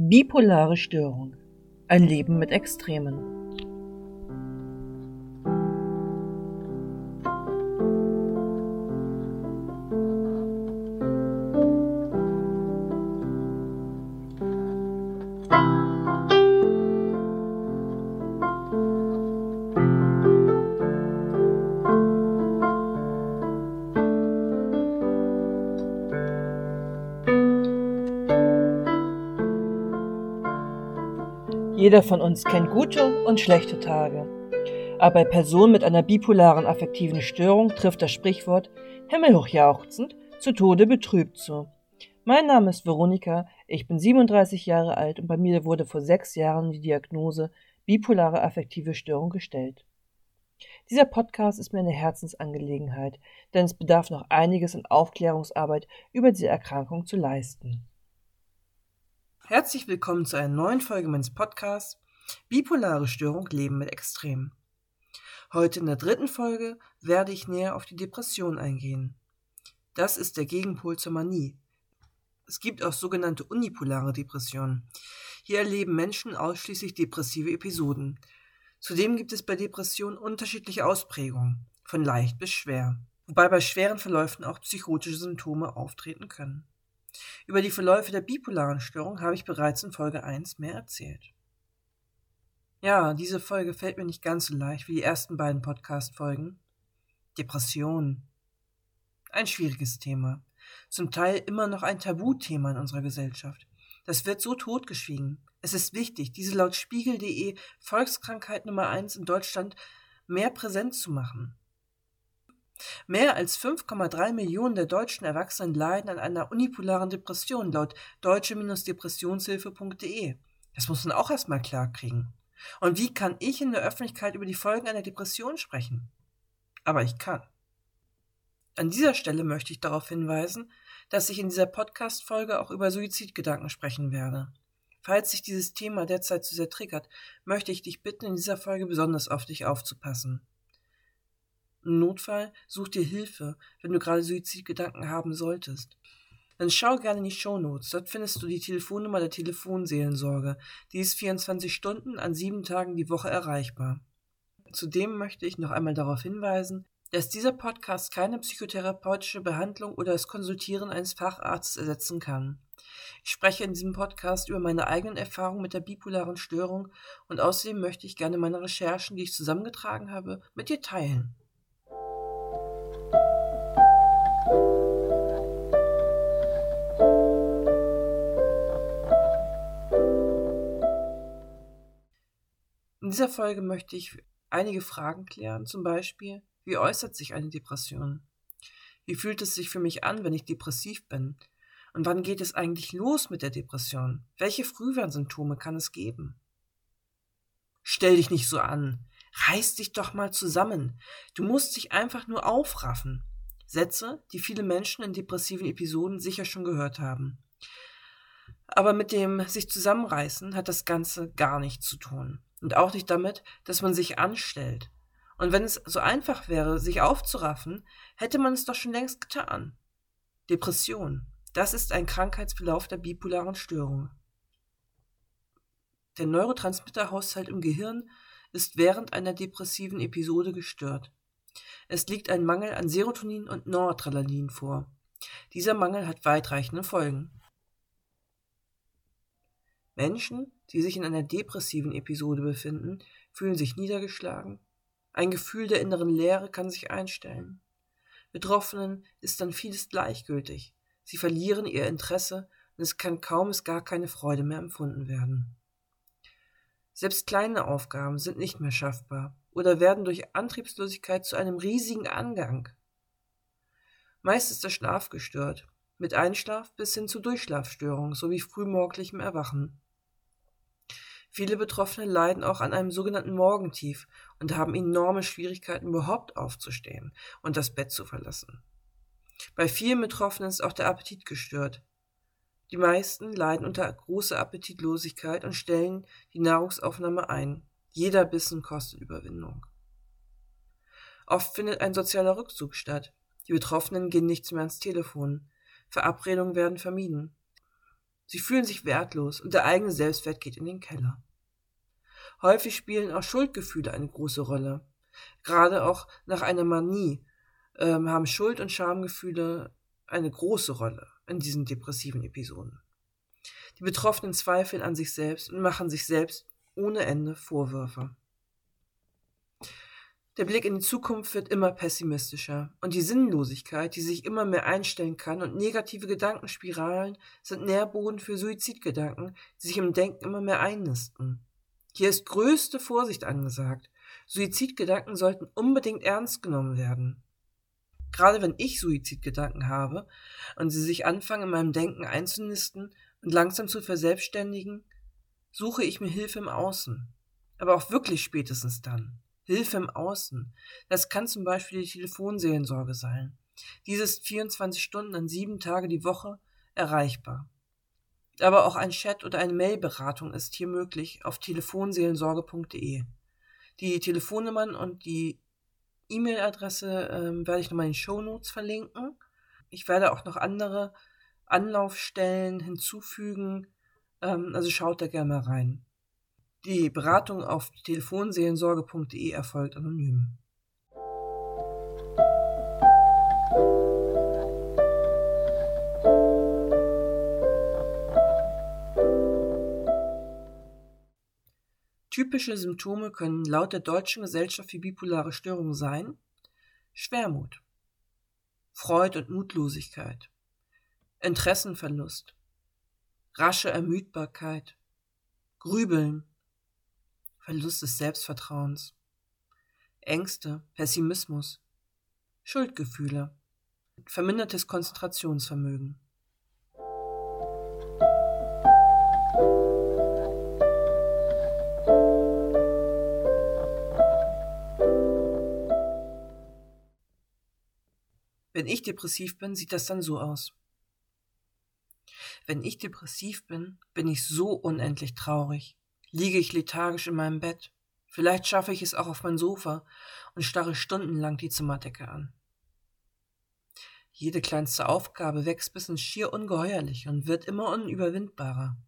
Bipolare Störung. Ein Leben mit Extremen. Jeder von uns kennt gute und schlechte Tage. Aber bei Personen mit einer bipolaren affektiven Störung trifft das Sprichwort himmelhochjauchzend zu Tode betrübt zu. Mein Name ist Veronika, ich bin 37 Jahre alt und bei mir wurde vor sechs Jahren die Diagnose bipolare affektive Störung gestellt. Dieser Podcast ist mir eine Herzensangelegenheit, denn es bedarf noch einiges an Aufklärungsarbeit über diese Erkrankung zu leisten. Herzlich willkommen zu einer neuen Folge meines Podcasts Bipolare Störung Leben mit Extremen. Heute in der dritten Folge werde ich näher auf die Depression eingehen. Das ist der Gegenpol zur Manie. Es gibt auch sogenannte unipolare Depressionen. Hier erleben Menschen ausschließlich depressive Episoden. Zudem gibt es bei Depressionen unterschiedliche Ausprägungen, von leicht bis schwer, wobei bei schweren Verläufen auch psychotische Symptome auftreten können. Über die Verläufe der bipolaren Störung habe ich bereits in Folge 1 mehr erzählt. Ja, diese Folge fällt mir nicht ganz so leicht wie die ersten beiden Podcast-Folgen. Depression. Ein schwieriges Thema. Zum Teil immer noch ein Tabuthema in unserer Gesellschaft. Das wird so totgeschwiegen. Es ist wichtig, diese laut Spiegel.de Volkskrankheit Nummer 1 in Deutschland mehr präsent zu machen. Mehr als 5,3 Millionen der deutschen Erwachsenen leiden an einer unipolaren Depression laut deutsche-depressionshilfe.de. Das muss man auch erstmal klarkriegen. Und wie kann ich in der Öffentlichkeit über die Folgen einer Depression sprechen? Aber ich kann. An dieser Stelle möchte ich darauf hinweisen, dass ich in dieser Podcast-Folge auch über Suizidgedanken sprechen werde. Falls sich dieses Thema derzeit zu sehr triggert, möchte ich dich bitten, in dieser Folge besonders auf dich aufzupassen. Im Notfall such dir Hilfe, wenn du gerade Suizidgedanken haben solltest. Dann schau gerne in die Shownotes. Dort findest du die Telefonnummer der Telefonseelensorge. Die ist 24 Stunden an sieben Tagen die Woche erreichbar. Zudem möchte ich noch einmal darauf hinweisen, dass dieser Podcast keine psychotherapeutische Behandlung oder das Konsultieren eines Facharztes ersetzen kann. Ich spreche in diesem Podcast über meine eigenen Erfahrungen mit der bipolaren Störung und außerdem möchte ich gerne meine Recherchen, die ich zusammengetragen habe, mit dir teilen. In dieser Folge möchte ich einige Fragen klären, zum Beispiel, wie äußert sich eine Depression? Wie fühlt es sich für mich an, wenn ich depressiv bin? Und wann geht es eigentlich los mit der Depression? Welche Frühwarnsymptome kann es geben? Stell dich nicht so an. Reiß dich doch mal zusammen. Du musst dich einfach nur aufraffen. Sätze, die viele Menschen in depressiven Episoden sicher schon gehört haben. Aber mit dem sich zusammenreißen hat das Ganze gar nichts zu tun. Und auch nicht damit, dass man sich anstellt. Und wenn es so einfach wäre, sich aufzuraffen, hätte man es doch schon längst getan. Depression. Das ist ein Krankheitsverlauf der bipolaren Störung. Der Neurotransmitterhaushalt im Gehirn ist während einer depressiven Episode gestört. Es liegt ein Mangel an Serotonin und Noradrenalin vor. Dieser Mangel hat weitreichende Folgen. Menschen, die sich in einer depressiven Episode befinden, fühlen sich niedergeschlagen. Ein Gefühl der inneren Leere kann sich einstellen. Betroffenen ist dann vieles gleichgültig. Sie verlieren ihr Interesse und es kann kaum bis gar keine Freude mehr empfunden werden. Selbst kleine Aufgaben sind nicht mehr schaffbar oder werden durch Antriebslosigkeit zu einem riesigen Angang. Meist ist der Schlaf gestört, mit Einschlaf bis hin zu Durchschlafstörungen sowie frühmorgendlichem Erwachen. Viele Betroffene leiden auch an einem sogenannten Morgentief und haben enorme Schwierigkeiten, überhaupt aufzustehen und das Bett zu verlassen. Bei vielen Betroffenen ist auch der Appetit gestört. Die meisten leiden unter großer Appetitlosigkeit und stellen die Nahrungsaufnahme ein. Jeder Bissen kostet Überwindung. Oft findet ein sozialer Rückzug statt. Die Betroffenen gehen nichts mehr ans Telefon. Verabredungen werden vermieden. Sie fühlen sich wertlos und der eigene Selbstwert geht in den Keller. Häufig spielen auch Schuldgefühle eine große Rolle. Gerade auch nach einer Manie ähm, haben Schuld- und Schamgefühle eine große Rolle in diesen depressiven Episoden. Die Betroffenen zweifeln an sich selbst und machen sich selbst ohne Ende Vorwürfe. Der Blick in die Zukunft wird immer pessimistischer und die Sinnlosigkeit, die sich immer mehr einstellen kann und negative Gedankenspiralen sind Nährboden für Suizidgedanken, die sich im Denken immer mehr einnisten. Hier ist größte Vorsicht angesagt. Suizidgedanken sollten unbedingt ernst genommen werden. Gerade wenn ich Suizidgedanken habe und sie sich anfangen in meinem Denken einzunisten und langsam zu verselbstständigen, suche ich mir Hilfe im Außen. Aber auch wirklich spätestens dann. Hilfe im Außen. Das kann zum Beispiel die Telefonseelensorge sein. Diese ist 24 Stunden an sieben Tage die Woche erreichbar. Aber auch ein Chat oder eine Mailberatung ist hier möglich auf telefonseelensorge.de. Die Telefonnummern und die E-Mail-Adresse ähm, werde ich nochmal in den Show Notes verlinken. Ich werde auch noch andere Anlaufstellen hinzufügen. Ähm, also schaut da gerne mal rein. Die Beratung auf telefonseelensorge.de erfolgt anonym. Typische Symptome können laut der Deutschen Gesellschaft für bipolare Störungen sein Schwermut, Freude und Mutlosigkeit, Interessenverlust, rasche Ermüdbarkeit, Grübeln, Verlust des Selbstvertrauens, Ängste, Pessimismus, Schuldgefühle, vermindertes Konzentrationsvermögen. Wenn ich depressiv bin, sieht das dann so aus. Wenn ich depressiv bin, bin ich so unendlich traurig, liege ich lethargisch in meinem Bett. Vielleicht schaffe ich es auch auf mein Sofa und starre stundenlang die Zimmerdecke an. Jede kleinste Aufgabe wächst bis ins schier ungeheuerliche und wird immer unüberwindbarer.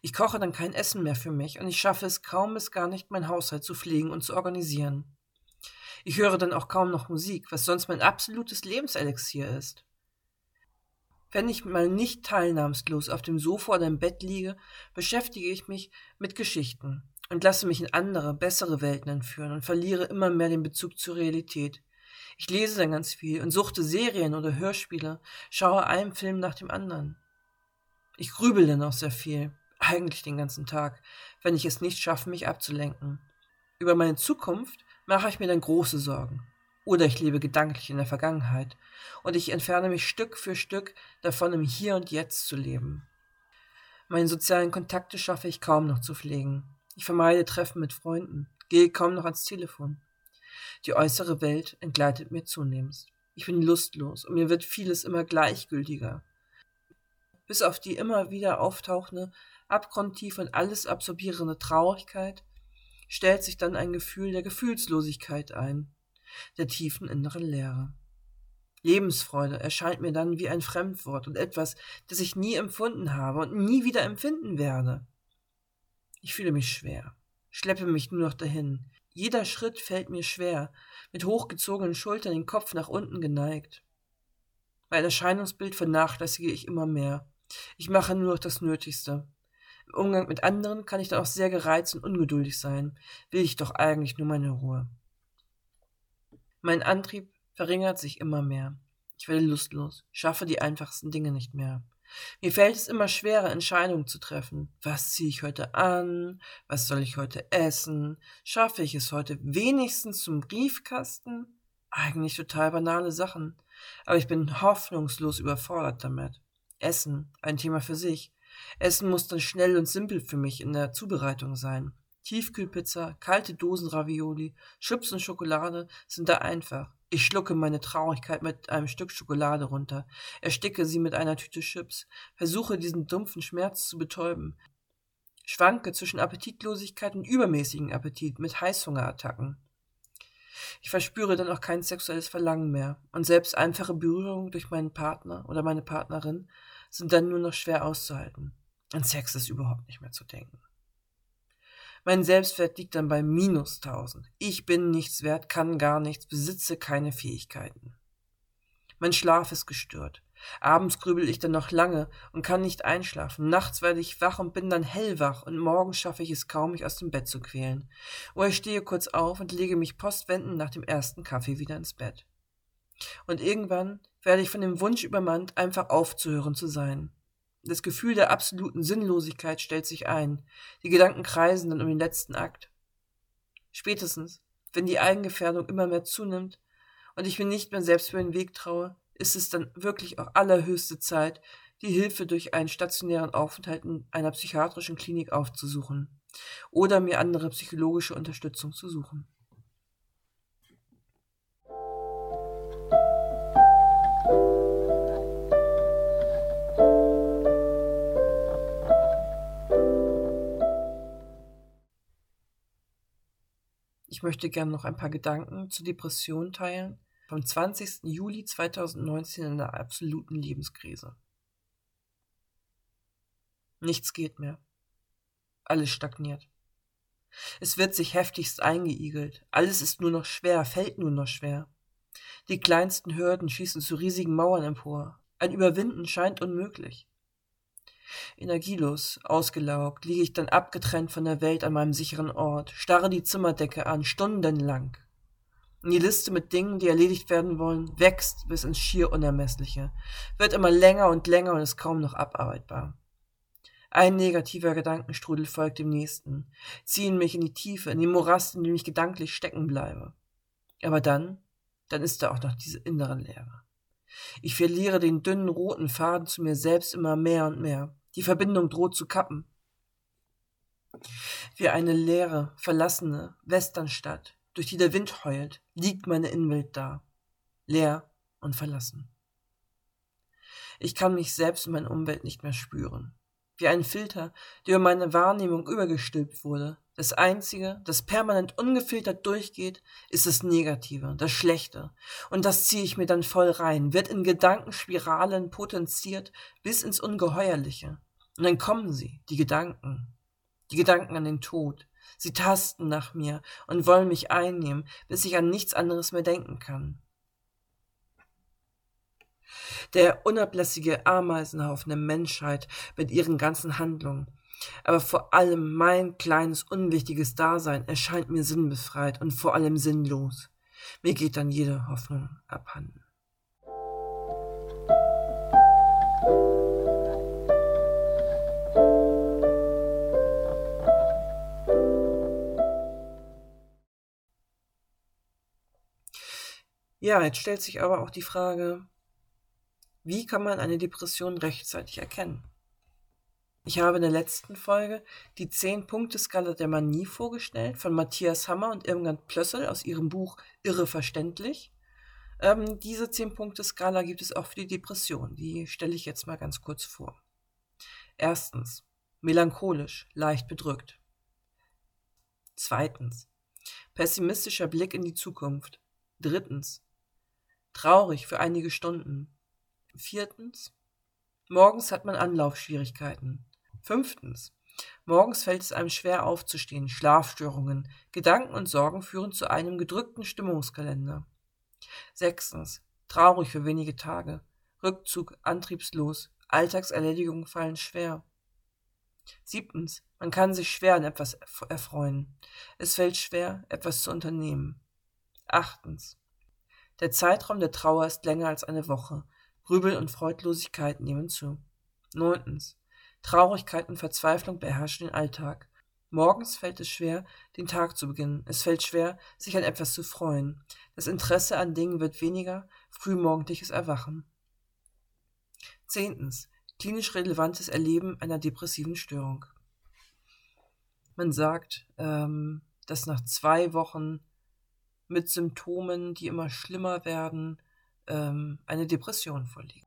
Ich koche dann kein Essen mehr für mich und ich schaffe es kaum bis gar nicht, mein Haushalt zu pflegen und zu organisieren. Ich höre dann auch kaum noch Musik, was sonst mein absolutes Lebenselixier ist. Wenn ich mal nicht teilnahmslos auf dem Sofa oder im Bett liege, beschäftige ich mich mit Geschichten und lasse mich in andere, bessere Welten entführen und verliere immer mehr den Bezug zur Realität. Ich lese dann ganz viel und suchte Serien oder Hörspiele, schaue einen Film nach dem anderen. Ich grübel dann auch sehr viel, eigentlich den ganzen Tag, wenn ich es nicht schaffe, mich abzulenken. Über meine Zukunft mache ich mir dann große Sorgen. Oder ich lebe gedanklich in der Vergangenheit und ich entferne mich Stück für Stück davon, im Hier und Jetzt zu leben. Meine sozialen Kontakte schaffe ich kaum noch zu pflegen. Ich vermeide Treffen mit Freunden, gehe kaum noch ans Telefon. Die äußere Welt entgleitet mir zunehmend. Ich bin lustlos und mir wird vieles immer gleichgültiger. Bis auf die immer wieder auftauchende, abgrundtief und alles absorbierende Traurigkeit stellt sich dann ein Gefühl der Gefühlslosigkeit ein, der tiefen inneren Leere. Lebensfreude erscheint mir dann wie ein Fremdwort und etwas, das ich nie empfunden habe und nie wieder empfinden werde. Ich fühle mich schwer, schleppe mich nur noch dahin. Jeder Schritt fällt mir schwer, mit hochgezogenen Schultern den Kopf nach unten geneigt. Mein Erscheinungsbild vernachlässige ich immer mehr. Ich mache nur noch das Nötigste. Im Umgang mit anderen kann ich dann auch sehr gereizt und ungeduldig sein, will ich doch eigentlich nur meine Ruhe. Mein Antrieb verringert sich immer mehr. Ich werde lustlos, schaffe die einfachsten Dinge nicht mehr. Mir fällt es immer schwerer, Entscheidungen zu treffen. Was ziehe ich heute an? Was soll ich heute essen? Schaffe ich es heute wenigstens zum Briefkasten? Eigentlich total banale Sachen. Aber ich bin hoffnungslos überfordert damit. Essen, ein Thema für sich. Essen muss dann schnell und simpel für mich in der Zubereitung sein. Tiefkühlpizza, kalte Dosenravioli, Chips und Schokolade sind da einfach. Ich schlucke meine Traurigkeit mit einem Stück Schokolade runter, ersticke sie mit einer Tüte Chips, versuche diesen dumpfen Schmerz zu betäuben, schwanke zwischen Appetitlosigkeit und übermäßigen Appetit mit Heißhungerattacken. Ich verspüre dann auch kein sexuelles Verlangen mehr, und selbst einfache Berührungen durch meinen Partner oder meine Partnerin sind dann nur noch schwer auszuhalten. An Sex ist überhaupt nicht mehr zu denken. Mein Selbstwert liegt dann bei minus 1000. Ich bin nichts wert, kann gar nichts, besitze keine Fähigkeiten. Mein Schlaf ist gestört. Abends grübel ich dann noch lange und kann nicht einschlafen. Nachts werde ich wach und bin dann hellwach und morgens schaffe ich es kaum, mich aus dem Bett zu quälen. Oder stehe kurz auf und lege mich postwendend nach dem ersten Kaffee wieder ins Bett. Und irgendwann werde ich von dem Wunsch übermannt, einfach aufzuhören zu sein. Das Gefühl der absoluten Sinnlosigkeit stellt sich ein. Die Gedanken kreisen dann um den letzten Akt. Spätestens, wenn die Eigengefährdung immer mehr zunimmt und ich mir nicht mehr selbst über den Weg traue, ist es dann wirklich auch allerhöchste Zeit, die Hilfe durch einen stationären Aufenthalt in einer psychiatrischen Klinik aufzusuchen oder mir andere psychologische Unterstützung zu suchen. Ich möchte gerne noch ein paar Gedanken zur Depression teilen, vom 20. Juli 2019 in einer absoluten Lebenskrise. Nichts geht mehr. Alles stagniert. Es wird sich heftigst eingeigelt. Alles ist nur noch schwer, fällt nur noch schwer. Die kleinsten Hürden schießen zu riesigen Mauern empor. Ein Überwinden scheint unmöglich. Energielos, ausgelaugt, liege ich dann abgetrennt von der Welt an meinem sicheren Ort, starre die Zimmerdecke an, stundenlang. Und die Liste mit Dingen, die erledigt werden wollen, wächst bis ins schier Unermessliche, wird immer länger und länger und ist kaum noch abarbeitbar. Ein negativer Gedankenstrudel folgt dem nächsten, ziehen mich in die Tiefe, in den Morast, in dem ich gedanklich stecken bleibe. Aber dann, dann ist da auch noch diese innere Leere. Ich verliere den dünnen roten Faden zu mir selbst immer mehr und mehr. Die Verbindung droht zu kappen. Wie eine leere, verlassene Westernstadt, durch die der Wind heult, liegt meine Innenwelt da, leer und verlassen. Ich kann mich selbst und meine Umwelt nicht mehr spüren. Wie ein Filter, der über meine Wahrnehmung übergestülpt wurde. Das Einzige, das permanent ungefiltert durchgeht, ist das Negative, das Schlechte. Und das ziehe ich mir dann voll rein, wird in Gedankenspiralen potenziert bis ins Ungeheuerliche. Und dann kommen sie, die Gedanken. Die Gedanken an den Tod, Sie tasten nach mir und wollen mich einnehmen, bis ich an nichts anderes mehr denken kann. Der unablässige Ameisenhaufen der Menschheit mit ihren ganzen Handlungen, aber vor allem mein kleines, unwichtiges Dasein erscheint mir sinnbefreit und vor allem sinnlos. Mir geht dann jede Hoffnung abhanden. Ja, jetzt stellt sich aber auch die Frage, wie kann man eine Depression rechtzeitig erkennen? Ich habe in der letzten Folge die 10-Punkte-Skala der Manie vorgestellt von Matthias Hammer und Irmgard Plössel aus ihrem Buch Irre verständlich. Ähm, diese 10-Punkte-Skala gibt es auch für die Depression. Die stelle ich jetzt mal ganz kurz vor. Erstens, melancholisch, leicht bedrückt. Zweitens, pessimistischer Blick in die Zukunft. Drittens, traurig für einige Stunden. Viertens, morgens hat man Anlaufschwierigkeiten. Fünftens, morgens fällt es einem schwer aufzustehen, Schlafstörungen, Gedanken und Sorgen führen zu einem gedrückten Stimmungskalender. Sechstens, traurig für wenige Tage, Rückzug, antriebslos, Alltagserledigungen fallen schwer. Siebtens, man kann sich schwer an etwas erfreuen. Es fällt schwer, etwas zu unternehmen. Achtens, der Zeitraum der Trauer ist länger als eine Woche. Grübel und Freudlosigkeit nehmen zu. Neuntens. Traurigkeit und Verzweiflung beherrschen den Alltag. Morgens fällt es schwer, den Tag zu beginnen. Es fällt schwer, sich an etwas zu freuen. Das Interesse an Dingen wird weniger, frühmorgendliches Erwachen. Zehntens. Klinisch relevantes Erleben einer depressiven Störung. Man sagt, ähm, dass nach zwei Wochen mit Symptomen, die immer schlimmer werden, ähm, eine Depression vorliegt.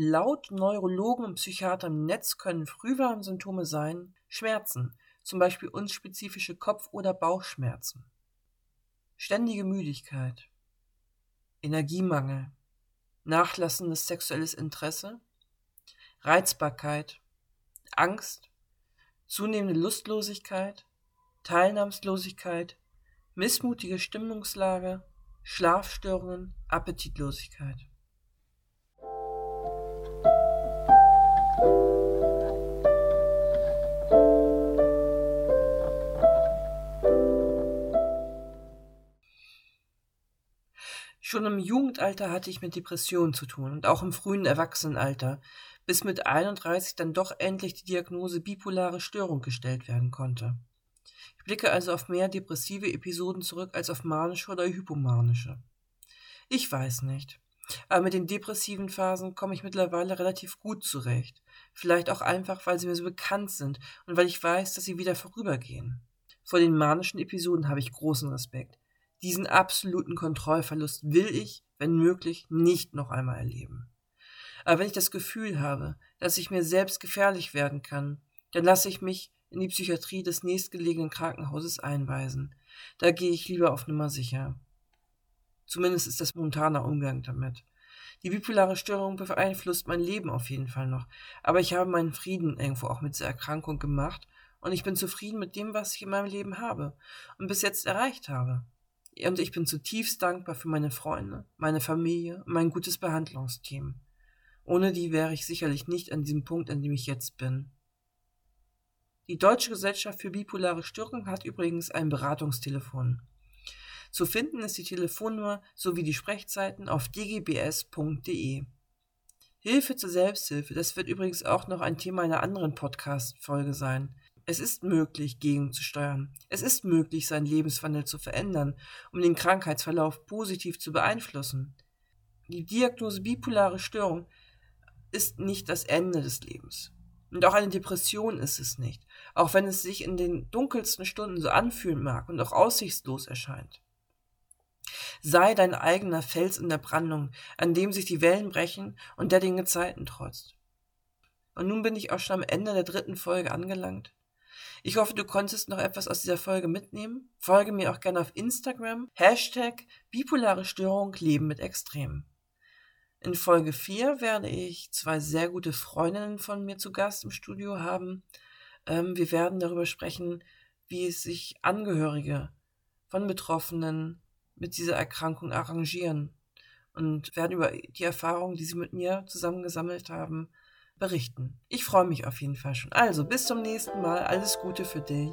Laut Neurologen und Psychiatern im Netz können Frühwarnsymptome sein Schmerzen, zum Beispiel unspezifische Kopf- oder Bauchschmerzen. ständige Müdigkeit, Energiemangel, nachlassendes sexuelles Interesse, Reizbarkeit, Angst, zunehmende Lustlosigkeit, Teilnahmslosigkeit, missmutige Stimmungslage, Schlafstörungen, Appetitlosigkeit. Schon im Jugendalter hatte ich mit Depressionen zu tun und auch im frühen Erwachsenenalter, bis mit 31 dann doch endlich die Diagnose bipolare Störung gestellt werden konnte. Ich blicke also auf mehr depressive Episoden zurück als auf manische oder hypomanische. Ich weiß nicht. Aber mit den depressiven Phasen komme ich mittlerweile relativ gut zurecht. Vielleicht auch einfach, weil sie mir so bekannt sind und weil ich weiß, dass sie wieder vorübergehen. Vor den manischen Episoden habe ich großen Respekt. Diesen absoluten Kontrollverlust will ich, wenn möglich, nicht noch einmal erleben. Aber wenn ich das Gefühl habe, dass ich mir selbst gefährlich werden kann, dann lasse ich mich in die Psychiatrie des nächstgelegenen Krankenhauses einweisen. Da gehe ich lieber auf Nummer sicher. Zumindest ist das momentaner Umgang damit. Die bipolare Störung beeinflusst mein Leben auf jeden Fall noch, aber ich habe meinen Frieden irgendwo auch mit dieser Erkrankung gemacht und ich bin zufrieden mit dem, was ich in meinem Leben habe und bis jetzt erreicht habe. Und ich bin zutiefst dankbar für meine Freunde, meine Familie und mein gutes Behandlungsteam. Ohne die wäre ich sicherlich nicht an diesem Punkt, an dem ich jetzt bin. Die Deutsche Gesellschaft für bipolare Störung hat übrigens ein Beratungstelefon. Zu finden ist die Telefonnummer sowie die Sprechzeiten auf dgbs.de. Hilfe zur Selbsthilfe, das wird übrigens auch noch ein Thema einer anderen Podcast-Folge sein. Es ist möglich, gegenzusteuern. Es ist möglich, seinen Lebenswandel zu verändern, um den Krankheitsverlauf positiv zu beeinflussen. Die Diagnose bipolare Störung ist nicht das Ende des Lebens. Und auch eine Depression ist es nicht, auch wenn es sich in den dunkelsten Stunden so anfühlen mag und auch aussichtslos erscheint. Sei dein eigener Fels in der Brandung, an dem sich die Wellen brechen und der den Gezeiten trotzt. Und nun bin ich auch schon am Ende der dritten Folge angelangt. Ich hoffe, du konntest noch etwas aus dieser Folge mitnehmen. Folge mir auch gerne auf Instagram. Hashtag bipolare Störung Leben mit Extremen. In Folge 4 werde ich zwei sehr gute Freundinnen von mir zu Gast im Studio haben. Ähm, wir werden darüber sprechen, wie es sich Angehörige von Betroffenen mit dieser Erkrankung arrangieren und werden über die Erfahrungen, die sie mit mir zusammengesammelt haben, berichten. Ich freue mich auf jeden Fall schon. Also, bis zum nächsten Mal. Alles Gute für dich.